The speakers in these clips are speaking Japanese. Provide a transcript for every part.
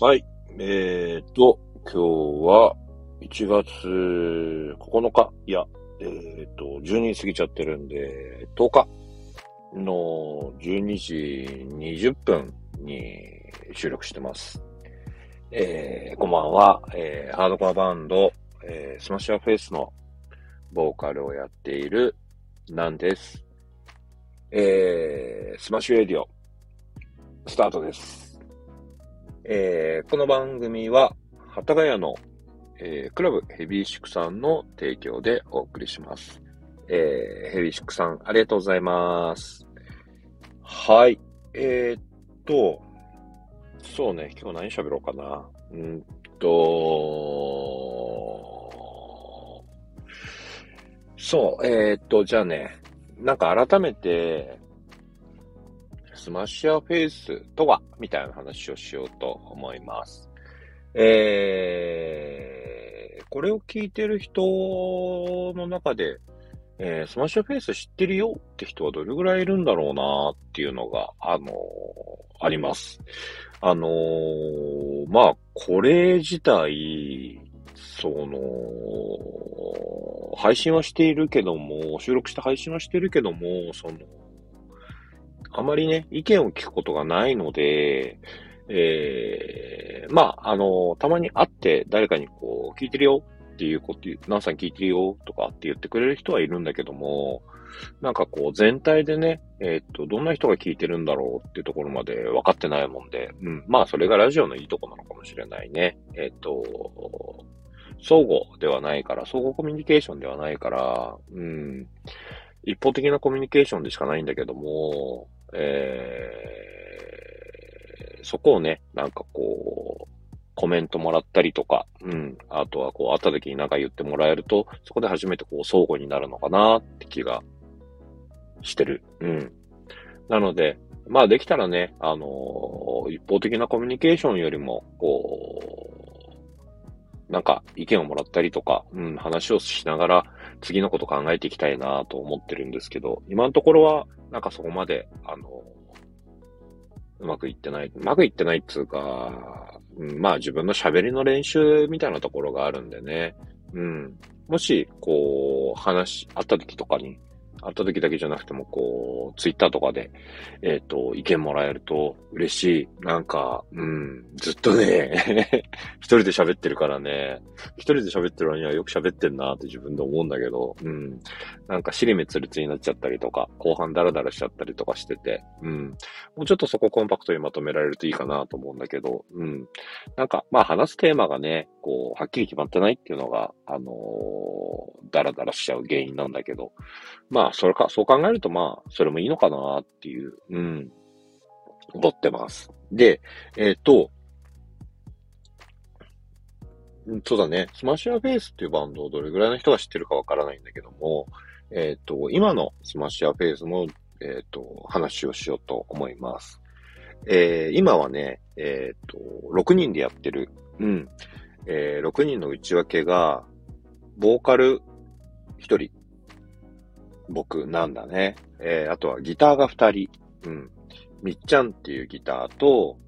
はい。えーと、今日は1月9日、いや、えーと、12時過ぎちゃってるんで、10日の12時20分に収録してます。えー、こんばんは、えー、ハードコアバンド、えー、 SMASH YOUR FACE のボーカルをやっているなんです。えー、 SMASH RADIO、スタートです。えーこの番組は、幡ヶ谷の、えークラブヘビーシックさんの提供でお送りします。えーヘビーシックさん、ありがとうございます。はい。えーっと、そうね、今日何喋ろうかな。うんと、そう、えーっと、じゃあね、なんか改めて、 SMASH YOUR FACE とは、みたいな話をしようと思います。えー、これを聞いてる人の中で、えー SMASH YOUR FACE 知ってるよって人はどれぐらいいるんだろうなっていうのが、あのーあります。あのーまあ、これ自体、その、配信はしているけども、収録して配信はしているけども、その、あまりね、意見を聞くことがないので、えー、まあ、あの、たまに会って誰かにこう、聞いてるよっていうこと、ナンさん聞いてるよとかって言ってくれる人はいるんだけども、なんかこう、全体でね、えーっと、どんな人が聞いてるんだろうっていうところまで分かってないもんで、うん、まあ、それがラジオのいいとこなのかもしれないね。えーっと、相互ではないから、相互コミュニケーションではないから、うん、一方的なコミュニケーションでしかないんだけども、えー、そこをね、なんかこう、コメントもらったりとか、うん、あとはこう、会った時に何か言ってもらえると、そこで初めてこう、相互になるのかなって気がしてる。うん。なので、まあできたらね、あのー一方的なコミュニケーションよりも、こう、なんか意見をもらったりとか、うん、話をしながら次のこと考えていきたいなと思ってるんですけど、今のところは、なんかそこまで、あのうまくいってない。うまくいってないっつうか、うん、まあ自分の喋りの練習みたいなところがあるんでね。うん。もし、こう、話、あった時とかに、会った時だけじゃなくても、こう、ツイッターとかで、えっ、と、意見もらえると嬉しい。なんか、うん、ずっとね、一人で喋ってるからね、一人で喋ってるのにはよく喋ってんなって自分で思うんだけど、うん。なんか尻目つるつになっちゃったりとか、後半ダラダラしちゃったりとかしてて、うん。もうちょっとそこコンパクトにまとめられるといいかなと思うんだけど、うん。なんか、まあ話すテーマがね、こう、はっきり決まってないっていうのが、あのーダラダラしちゃう原因なんだけど、まあ、それか、そう考えるとまあ、それもいいのかなっていう、うん、思ってます。で、えっ、と、そうだね。 SMASH YOUR FACE っていうバンドをどれぐらいの人が知ってるかわからないんだけども、えっ、と、今の SMASH YOUR FACE の、えっ、と、話をしようと思います。えー今はね、えっ、と、6人でやってる。うん。えー6人の内訳が、ボーカル1人。僕なんだね。えーあとはギターが2人。うん。みっちゃんっていうギターと、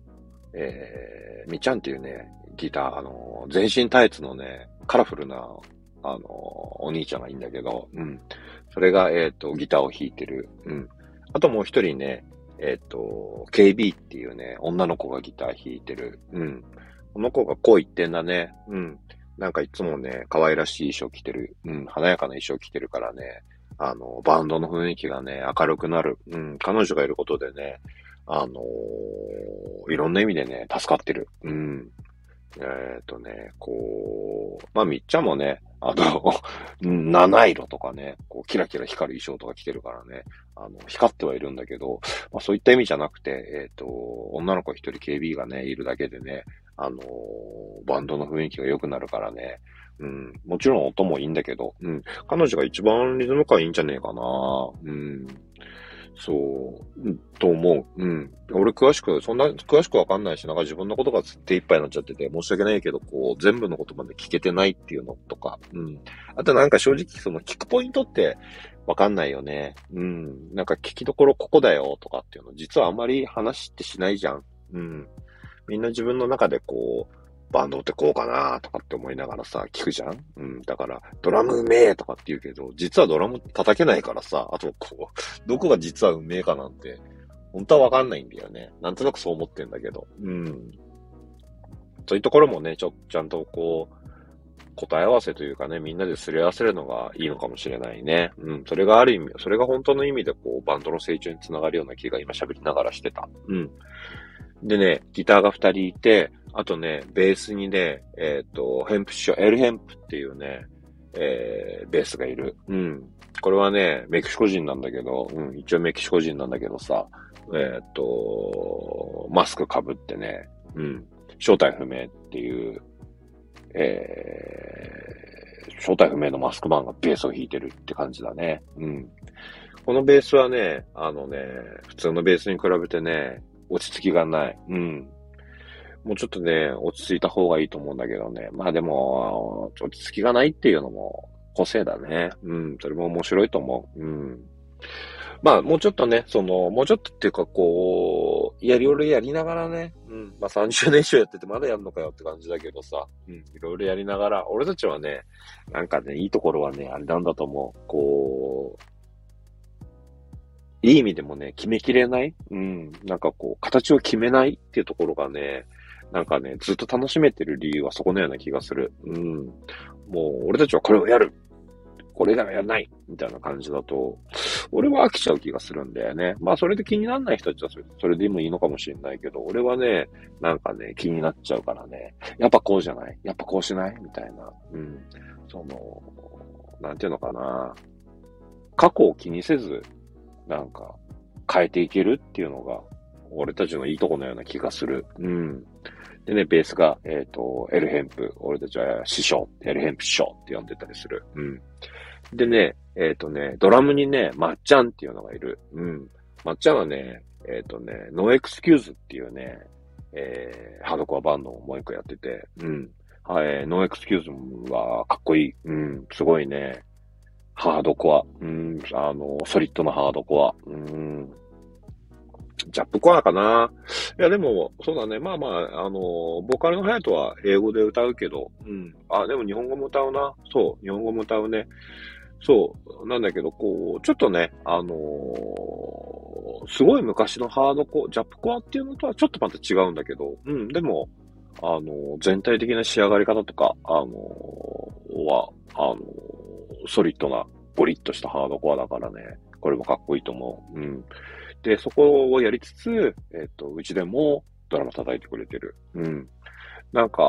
えーみっちゃんっていうね、ギター、あの、全身タイツのね、カラフルな、あの、お兄ちゃんがいいんだけど、うん。それが、えっ、と、ギターを弾いてる。うん。あともう一人ね、えっ、と、KB っていうね、女の子がギター弾いてる。うん。この子がこう言ってんだね。うん。なんかいつもね、可愛らしい衣装着てる。うん。華やかな衣装着てるからね。あの、バンドの雰囲気がね、明るくなる。うん。彼女がいることでね、あのーいろんな意味でね、助かってる。うん。えっ、とね、こう、まあ、みっちゃんもね、あの、七色とかね、こう、キラキラ光る衣装とか着てるからね、あの、光ってはいるんだけど、まあ、そういった意味じゃなくて、えっ、と、女の子一人 KB がね、いるだけでね、あのーバンドの雰囲気が良くなるからね、うん、もちろん音もいいんだけど、うん、彼女が一番リズム感いいんじゃねえかな、うん、そう、と思う。うん。俺詳しく、そんな詳しくわかんないし、なんか自分のことが手一杯になっちゃってて、申し訳ないけど、こう、全部のことまで聞けてないっていうのとか、うん。あとなんか正直、その聞くポイントってわかんないよね。うん。なんか聞きどころここだよとかっていうの、実はあまり話ってしないじゃん。うん。みんな自分の中でこう、バンドってこうかなとかって思いながらさ、聞くじゃん？うん。だから、ドラムうめえとかって言うけど、実はドラム叩けないからさ、あとこう、どこが実はうめえかなんて、本当はわかんないんだよね。なんとなくそう思ってんだけど。うん。そういうところもね、ちょ、ちゃんとこう、答え合わせというかね、みんなですり合わせるのがいいのかもしれないね。うん。それがある意味、それが本当の意味でこう、バンドの成長につながるような気が今喋りながらしてた。うん。でね、ギターが二人いて、あとね、ベースにね、えっ、ー、と、ヘンプショ、エルヘンプっていうね、えー、ベースがいる。うん。これはね、メキシコ人なんだけど、うん、一応メキシコ人なんだけどさ、えっ、ー、と、マスク被ってね、うん、正体不明っていう、えー、正体不明のマスクマンがベースを弾いてるって感じだね。うん。このベースはね、あのね、普通のベースに比べてね、落ち着きがない。うん。もうちょっとね、落ち着いた方がいいと思うんだけどね。まあでも、落ち着きがないっていうのも個性だね。うん。それも面白いと思う。うん。まあ、もうちょっとね、その、もうちょっとっていうか、こう、やりおるやりながらね、うん、まあ30年以上やっててまだやんのかよって感じだけどさ、うん、いろいろやりながら、俺たちはね、なんかね、いいところはね、あれなんだと思う。こう、いい意味でもね、決めきれない？うん、なんかこう、形を決めないっていうところがね、なんかね、ずっと楽しめてる理由はそこのような気がする。うん。もう、俺たちはこれをやるこれ以外はやらないみたいな感じだと、俺は飽きちゃう気がするんだよね。まあ、それで気にならない人たちはそれでもいいのかもしれないけど、俺はね、なんかね、気になっちゃうからね、やっぱこうじゃない？やっぱこうしない？みたいな。うん。その、なんていうのかな。過去を気にせず、なんか、変えていけるっていうのが、俺たちのいいとこのような気がする。うん。でね、ベースが、えっ、ー、と、エルヘンプ。俺たちは師匠、エルヘンプ師匠って呼んでたりする。うん。でね、えっ、ー、とね、ドラムにね、まっちゃんっていうのがいる。うん。まっちゃんはね、えっ、ー、とね、 NO EXCUSE っていうね、えー、ハードコアバンドをもう一個やってて、うん。はい、 NO EXCUSE はかっこいい。うん、すごいね。ハードコア。うん、あの、ソリッドなハードコア。うん。ジャップコアかないや、でも、そうだね。まあまあ、あの、ボーカルのハヤトは英語で歌うけど、うん。あ、でも日本語も歌うな。そう、日本語も歌うね。そう、なんだけど、こう、ちょっとね、あのー、すごい昔のハードコア、ジャップコアっていうのとはちょっとまた違うんだけど、うん、でも、あのー、全体的な仕上がり方とか、あのー、は、あのソリッドな、ゴリッとしたハードコアだからね、これもかっこいいと思う。うん。で、そこをやりつつ、えっ、と、うちでもドラマ叩いてくれてる。うん。なんか、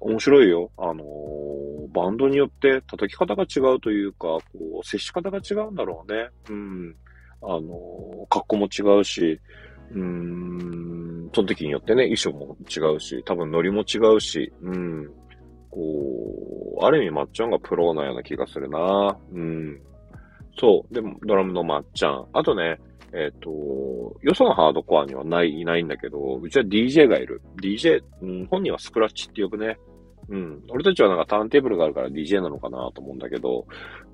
面白いよ。あのー、バンドによって叩き方が違うというか、こう、接し方が違うんだろうね。うん。あのー、格好も違うし、うーん、その時によってね、衣装も違うし、多分ノリも違うし、うん。こう、ある意味まっちゃんがプロなような気がするな。うん。そう。でも、ドラムのまっちゃん。あとね、えっ、ー、と、よそのハードコアにはない、いないんだけど、うちは DJ がいる。DJ、うん、本人はスクラッチって呼ぶね。うん。俺たちはなんかターンテーブルがあるから DJ なのかなと思うんだけど、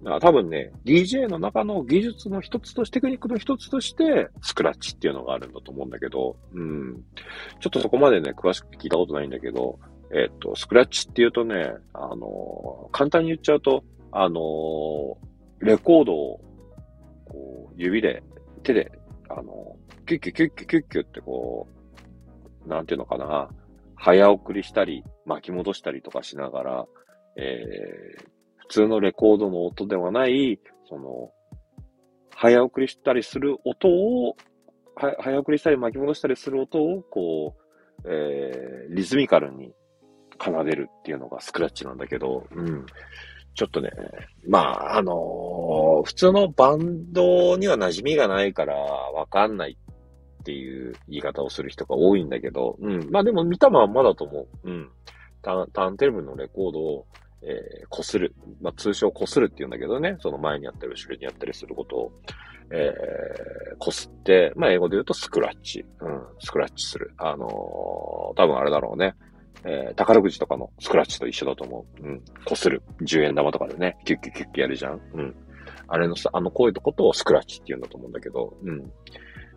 だから多分ね、DJ の中の技術の一つとして、テクニックの一つとして、スクラッチっていうのがあるんだと思うんだけど、うん。ちょっとそこまでね、詳しく聞いたことないんだけど、えっ、と、スクラッチっていうとね、あの簡単に言っちゃうと、あのレコードを、こう、指で手で、あの、キュッキュキュッキュキュッキュってこう、なんていうのかな、早送りしたり、巻き戻したりとかしながら、えー、普通のレコードの音ではない、その、早送りしたりする音を、早送りしたり巻き戻したりする音を、こう、えー、リズミカルに奏でるっていうのがスクラッチなんだけど、うん。ちょっとね、まあ、あのー、普通のバンドには馴染みがないからわかんないっていう言い方をする人が多いんだけど、うん。まあでも見たまんまだと思う。うん。ターンテーブルのレコードを、えー、こする。まあ通称こするって言うんだけどね、その前にやったり後ろにやったりすることを、えー、こすって、まあ英語で言うとスクラッチ。うん、スクラッチする。あのー、多分あれだろうね。えー、宝くじとかのスクラッチと一緒だと思う。うん。こする。10円玉とかでね、キュッキュッキュッキュやるじゃん。うん。あれのさ、あの、こういうことをスクラッチって言うんだと思うんだけど、うん。っ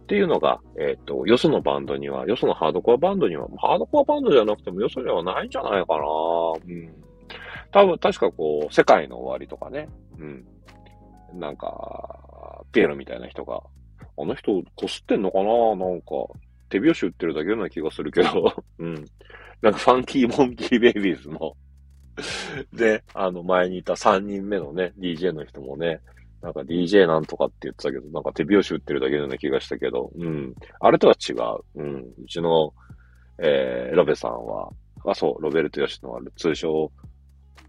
ていうのが、えっ、と、よそのバンドには、よそのハードコアバンドには、ハードコアバンドじゃなくてもよそではないんじゃないかな。うん。多分、確かこう、世界の終わりとかね。うん。なんか、ピエロみたいな人が、あの人、こすってんのかな？なんか、手拍子打ってるだけような気がするけど、うん。なんか、ファンキーモンキーベイビーズの で、あの、前にいた3人目のね、DJ の人もね、なんか DJ なんとかって言ってたけど、なんか手拍子打ってるだけのような気がしたけど、うん。あれとは違う。うん。うちの、えー、ロベさんは、あ、そう、ロベルト・ヨシノある、通称、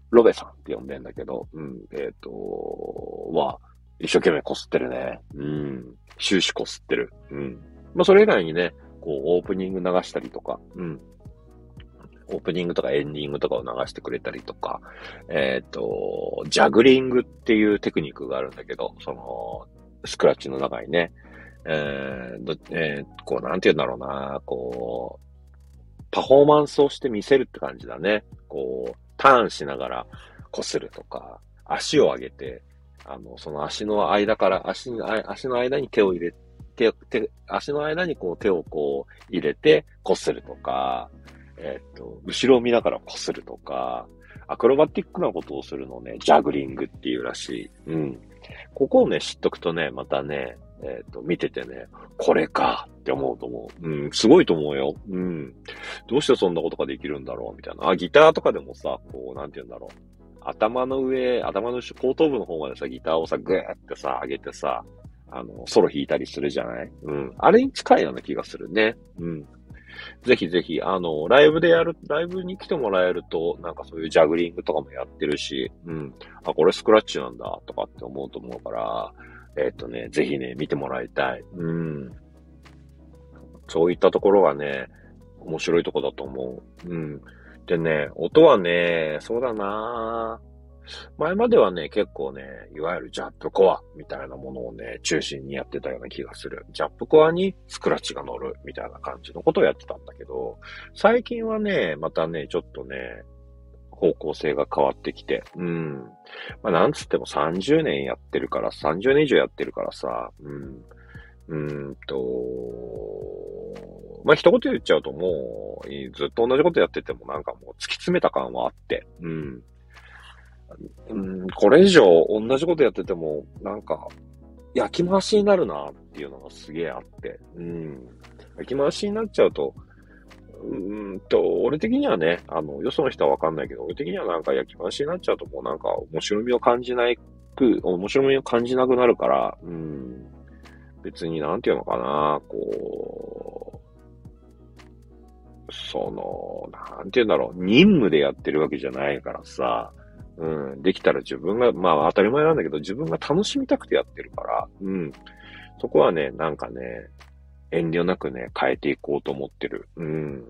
ロベさんって呼んでんだけど、うん。えっ、ー、と、は、一生懸命こすってるね。うん。終始こすってる。うん。まあ、それ以外にね、こう、オープニング流したりとか、うん。オープニングとかエンディングとかを流してくれたりとか、えっ、ー、と、ジャグリングっていうテクニックがあるんだけど、その、スクラッチの中にね、えー、えー、こう、なんて言うんだろうな、こう、パフォーマンスをして見せるって感じだね。こう、ターンしながら擦るとか、足を上げて、あの、その足の間から、足足の間に手を入れ手、手、足の間にこう手をこう入れて擦るとか、えっ、と、後ろを見ながら擦るとか、アクロバティックなことをするのをね、ジャグリングっていうらしい。うん。ここをね、知っとくとね、またね、えっ、と、見ててね、これかって思うと思う。うん、すごいと思うよ。うん。どうしてそんなことができるんだろう？みたいな。あ、ギターとかでもさ、こう、なんて言うんだろう。頭の上、頭の後頭部の方までさ、ギターをさ、ぐーってさ、上げてさ、あの、ソロ弾いたりするじゃない？うん。あれに近いような気がするね。うん。ぜひぜひ、あの、ライブでやる、ライブに来てもらえると、なんかそういうジャグリングとかもやってるし、うん。あ、これスクラッチなんだ、とかって思うと思うから、えっとね、ぜひね、見てもらいたい。うん。そういったところがね、面白いとこだと思う。うん。でね、音はね、そうだなぁ。前まではね、結構ね、いわゆるジャップコアみたいなものをね、中心にやってたような気がする。ジャップコアにスクラッチが乗るみたいな感じのことをやってたんだけど、最近はね、またね、ちょっとね、方向性が変わってきて、うん。まあ、なんつっても30年やってるから、30年以上やってるからさ、うん。うんと、まあ、一言言っちゃうともう、ずっと同じことやっててもなんかもう突き詰めた感はあって、うん。うん、これ以上同じことやってても、なんか、焼き回しになるなっていうのがすげえあって、うん。焼き回しになっちゃうと、うんと、俺的にはね、あの、よその人はわかんないけど、俺的にはなんか焼き回しになっちゃうともうなんか面白みを感じないく、面白みを感じなくなるから、うん。別になんていうのかな、こう、その、なんていうんだろう、任務でやってるわけじゃないからさ、うん、できたら自分が、まあ当たり前なんだけど、自分が楽しみたくてやってるから、うん。そこはね、なんかね、遠慮なくね、変えていこうと思ってる。うん。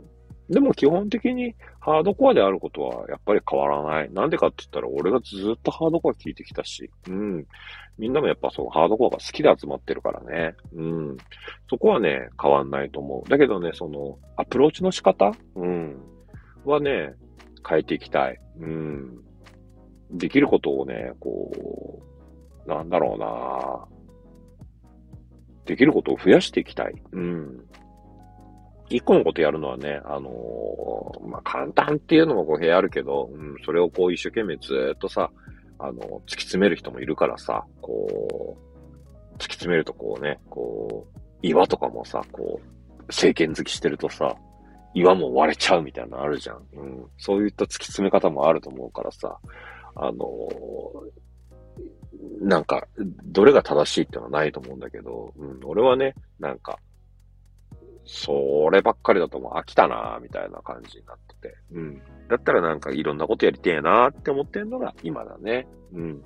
でも基本的にハードコアであることはやっぱり変わらない。なんでかって言ったら俺がずっとハードコア聞いてきたし、うん。みんなもやっぱそのハードコアが好きで集まってるからね。うん。そこはね、変わんないと思う。だけどね、その、アプローチの仕方？うん。はね、変えていきたい。うん。できることをね、こう、なんだろうなできることを増やしていきたい。うん。一個のことやるのはね、あのー、まあ、簡単っていうのも語弊あるけど、うん、それをこう一生懸命ずっとさ、あの、突き詰める人もいるからさ、こう、突き詰めるとこうね、こう、岩とかもさ、こう、政権好きしてるとさ、岩も割れちゃうみたいなのあるじゃん。うん。そういった突き詰め方もあると思うからさ、あの、なんか、どれが正しいってのはないと思うんだけど、うん、俺はね、なんか、そればっかりだともう飽きたなみたいな感じになってて、うん。だったらなんかいろんなことやりてえなって思ってんのが今だね。うん。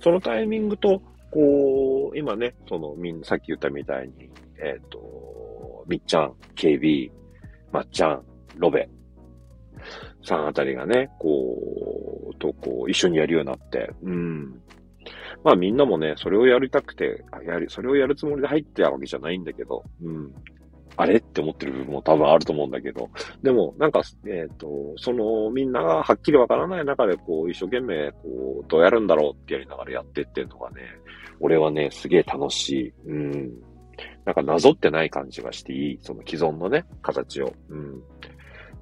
そのタイミングと、こう、今ね、その、みんな、さっき言ったみたいに、えっ、ー、と、みっちゃん、KB、まっちゃん、ロベ、さんあたりがね、こう、とこう、一緒にやるようになって、うん。まあみんなもね、それをやりたくて、やり、それをやるつもりで入ってたわけじゃないんだけど、うん。あれって思ってる部分も多分あると思うんだけど、でも、なんか、えっ、ー、と、その、みんながはっきりわからない中で、こう、一生懸命、こう、どうやるんだろうってやりながらやってってんのがね、俺はね、すげえ楽しい。うん。なんかなぞってない感じがしていい。その既存のね、形を。うん。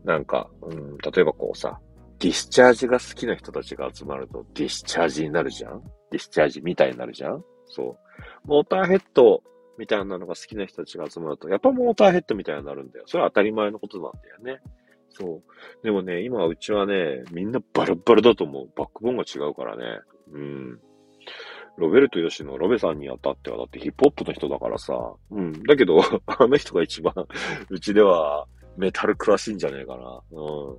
なんか、うん、例えばこうさ、ディスチャージが好きな人たちが集まるとディスチャージになるじゃん？ディスチャージみたいになるじゃん？そう。モーターヘッドみたいなのが好きな人たちが集まると、やっぱモーターヘッドみたいになるんだよ。それは当たり前のことなんだよね。そう。でもね、今うちはね、みんなバラバラだと思う。バックボーンが違うからね。うん。ロベルト・ヨシのロベさんにあたっては、だってヒップホップの人だからさ。うん。だけど、あの人が一番、うちではメタル詳しいんじゃねえかな。う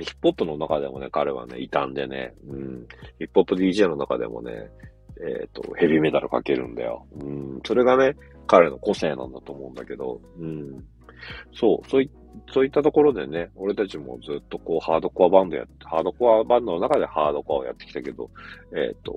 ん。ヒップホップの中でもね、彼はね、いたんでね、うん。ヒップホップ DJ の中でもね、えっ、ー、と、ヘビーメタルかけるんだよ。うん。それがね、彼の個性なんだと思うんだけど、うん。そう、そういそういったところでね、俺たちもずっとこう、ハードコアバンドやって、ハードコアバンドの中でハードコアをやってきたけど、えっ、ー、と、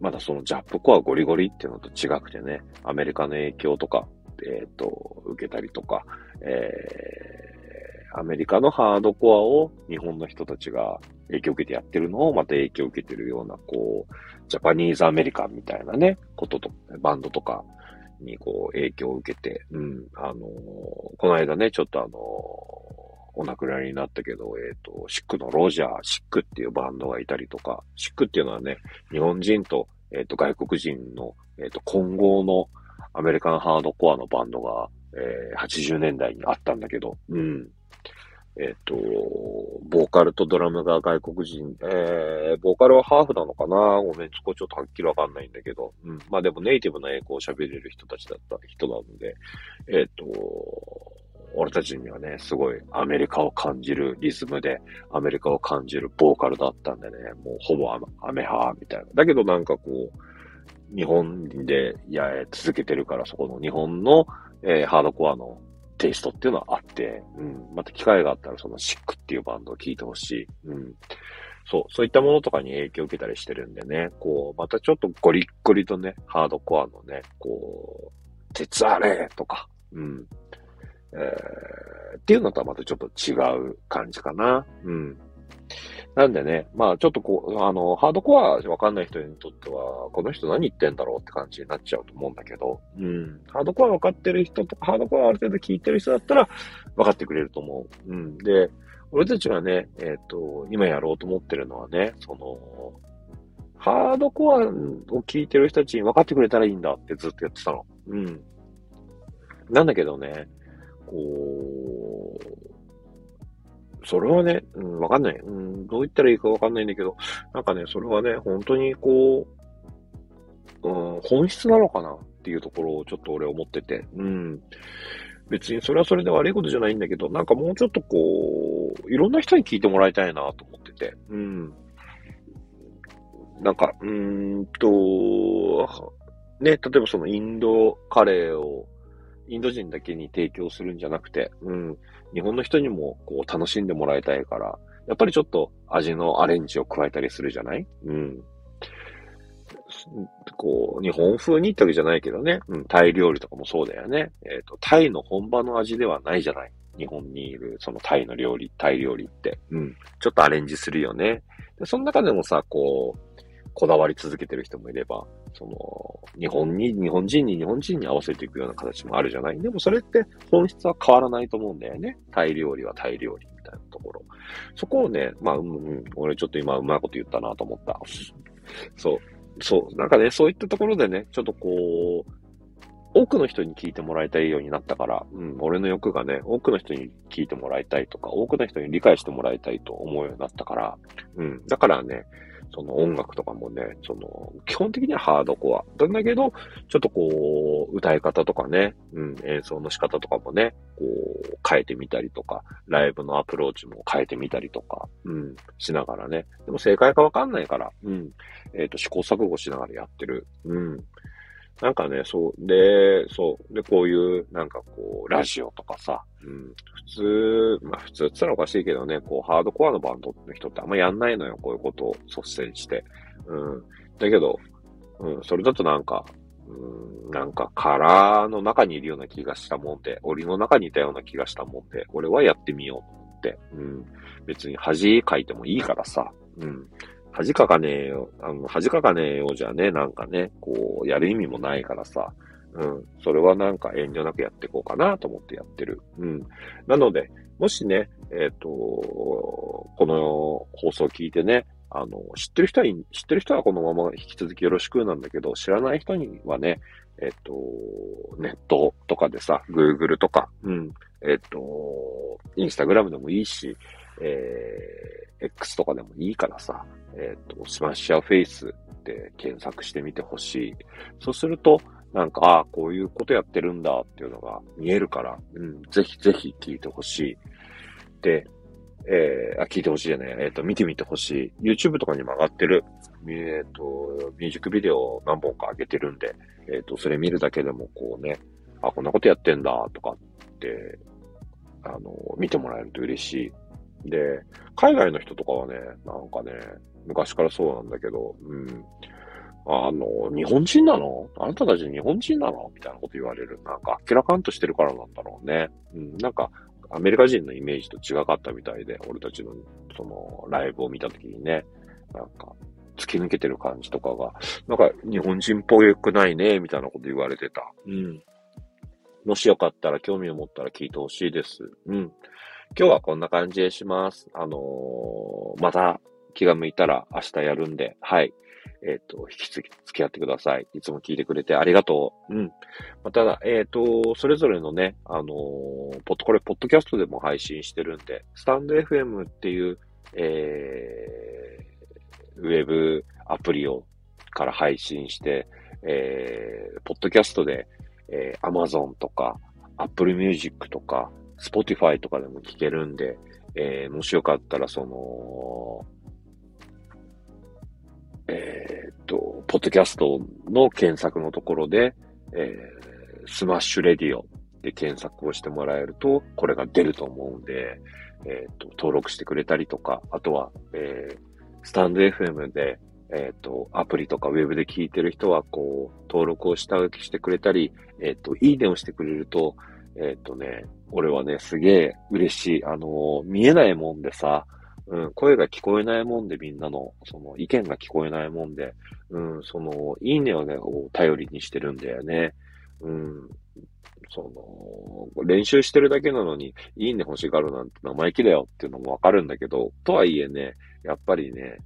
まだそのジャップコアゴリゴリっていうのと違くてね、アメリカの影響とか、えっ、ー、と、受けたりとか、えー、アメリカのハードコアを日本の人たちが影響を受けてやってるのをまた影響を受けてるような、こう、ジャパニーズアメリカンみたいなね、ことと、バンドとかにこう影響を受けて、うん、あのー、この間ね、ちょっとあのー、お亡くなりになったけど、えっ、ー、と、シックのロジャー、シックっていうバンドがいたりとか、シックっていうのはね、日本人と、えっ、と、外国人の、えっ、と、混合のアメリカンハードコアのバンドが、え80年代にあったんだけど、うん。えっ、と、ボーカルとドラムが外国人、えー、ボーカルはハーフなのかな？ごめん、そこちょっとはっきりわかんないんだけど、うん。まあでもネイティブな英語を喋れる人たちだった人なので、えっ、と、俺たちにはね、すごいアメリカを感じるリズムで、アメリカを感じるボーカルだったんでね、もうほぼアメハーみたいな。だけどなんかこう、日本でや続けてるから、そこの日本の、えー、ハードコアのテイストっていうのはあって、うん。また機会があったらそのシックっていうバンドを聴いてほしい。うん。そう、そういったものとかに影響を受けたりしてるんでね、こう、またちょっとゴリッゴリとね、ハードコアのね、こう、鉄あれとか、うん。えー、っていうのとはまたちょっと違う感じかな。うん。なんでね、まあちょっとこう、あの、ハードコアわかんない人にとっては、この人何言ってんだろうって感じになっちゃうと思うんだけど、うん。ハードコアわかってる人とか、ハードコアある程度聞いてる人だったら、分かってくれると思う。うん。で、俺たちがね、えっ、ー、と、今やろうと思ってるのはね、その、ハードコアを聞いてる人たちに分かってくれたらいいんだってずっとやってたの。うん。なんだけどね、こう、それはね、うん、わかんない。うん、どう言ったらいいかわかんないんだけど、なんかね、それはね、本当にこう、うん、本質なのかなっていうところをちょっと俺思ってて、うん。別にそれはそれで悪いことじゃないんだけど、なんかもうちょっとこう、いろんな人に聞いてもらいたいなと思ってて、うん。なんか、うーんと、ね、例えばそのインドカレーをインド人だけに提供するんじゃなくて、うん、日本の人にもこう楽しんでもらいたいから、やっぱりちょっと味のアレンジを加えたりするじゃない？うん。こう、日本風にってわけじゃないけどね。うん、タイ料理とかもそうだよね。えっ、ー、と、タイの本場の味ではないじゃない？日本にいる、そのタイの料理、タイ料理って。うん。ちょっとアレンジするよね。で、その中でもさ、こう、こだわり続けてる人もいれば、その、日本に、日本人に日本人に合わせていくような形もあるじゃない？でもそれって本質は変わらないと思うんだよね。タイ料理はタイ料理みたいなところ。そこをね、まあ、うん、俺ちょっと今うまいこと言ったなと思った。そう。そう。なんかね、そういったところでね、ちょっとこう、多くの人に聞いてもらいたいようになったから、うん、俺の欲がね、多くの人に聞いてもらいたいとか、多くの人に理解してもらいたいと思うようになったから、うん、だからね、その音楽とかもね、その、基本的にはハードコア。なんだけど、ちょっとこう、歌い方とかね、うん、演奏の仕方とかもね、こう、変えてみたりとか、ライブのアプローチも変えてみたりとか、うん、しながらね。でも正解かわかんないから、うん、えっ、ー、と、試行錯誤しながらやってる。うん。なんかね、そう、で、そう、で、こういう、なんかこう、ラジオとかさ、うん、普通、まあ普通って言ったらおかしいけどね、こう、ハードコアのバンドの人ってあんまやんないのよ、こういうことを率先して。うん。だけど、うん、それだとなんか、うん、なんか殻の中にいるような気がしたもんで、檻の中にいたような気がしたもんで、俺はやってみようと思って、うん。別に恥かいてもいいからさ、うん。恥かかねえよ、あの、恥かかねえよじゃね、なんかね、こう、やる意味もないからさ、うん。それはなんか遠慮なくやっていこうかなと思ってやってる。うん。なので、もしね、えっ、ー、と、この放送を聞いてね、あの、知ってる人は、知ってる人はこのまま引き続きよろしくなんだけど、知らない人にはね、えっ、ー、と、ネットとかでさ、Google とか、うん、えっ、ー、と、インスタグラムでもいいし、えー、X とかでもいいからさ、えっ、と、 SMASH YOUR FACE って検索してみてほしい。そうすると、なんか、ああ、こういうことやってるんだっていうのが見えるから、うん、ぜひぜひ聞いてほしい。で、えー、あ、聞いてほしいじゃない。えっ、ー、と、見てみてほしい。YouTube とかにも上がってる。えっ、ー、と、ミュージックビデオ何本か上げてるんで、えっ、と、それ見るだけでもこうね、あ、こんなことやってんだとかって、あの、見てもらえると嬉しい。で、海外の人とかはね、なんかね、昔からそうなんだけど、うん。あの、日本人なの？あなたたち日本人なの？みたいなこと言われる。なんか、明らかんとしてるからなんだろうね。うん、なんか、アメリカ人のイメージと違かったみたいで、俺たちの、その、ライブを見たときにね、なんか、突き抜けてる感じとかが、なんか、日本人っぽくないね、みたいなこと言われてた。うん。もしよかったら、興味を持ったら聞いてほしいです。うん。今日はこんな感じでします。あのー、また気が向いたら明日やるんで、はい。えっ、ー、と、引き続き付き合ってください。いつも聞いてくれてありがとう。うん。まあ、ただ、えっ、ー、と、それぞれのね、あの、ポッド、これ、ポッドキャストでも配信してるんで、スタンド FM っていう、えー、ウェブアプリを、から配信して、えー、ポッドキャストで、えー、Amazon とか、Apple Music とか、Spotify とかでも聞けるんで、えー、もしよかったら、その、えっ、と、ポッドキャストの検索のところで、えー、スマッシュレディオで検索をしてもらえると、これが出ると思うんで、えっ、と、登録してくれたりとか、あとは、えー、スタンド FM で、えっ、と、アプリとかウェブで聞いてる人は、こう、登録をしたしてくれたり、えっ、と、いいねをしてくれると、えっ、とね、俺はね、すげえ嬉しい。あの見えないもんでさ、うん、声が聞こえないもんでみんなの、その意見が聞こえないもんで、うん、その、いいねをね、を頼りにしてるんだよね。うん、その、練習してるだけなのに、いいね欲しがるなんて生意気だよっていうのもわかるんだけど、とはいえね、やっぱりね、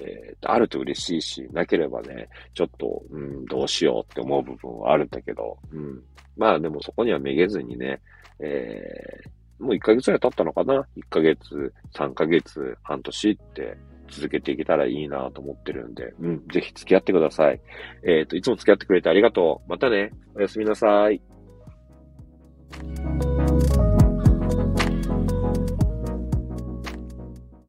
えー、あると嬉しいし、なければね、ちょっと、うん、どうしようって思う部分はあるんだけど、うん。まあでもそこにはめげずにね、えー、もう1ヶ月ぐらい経ったのかな ?1 ヶ月、3ヶ月、半年って続けていけたらいいなと思ってるんで、うん、ぜひ付き合ってください。えっ、ー、と、いつも付き合ってくれてありがとう。またね。おやすみなさい。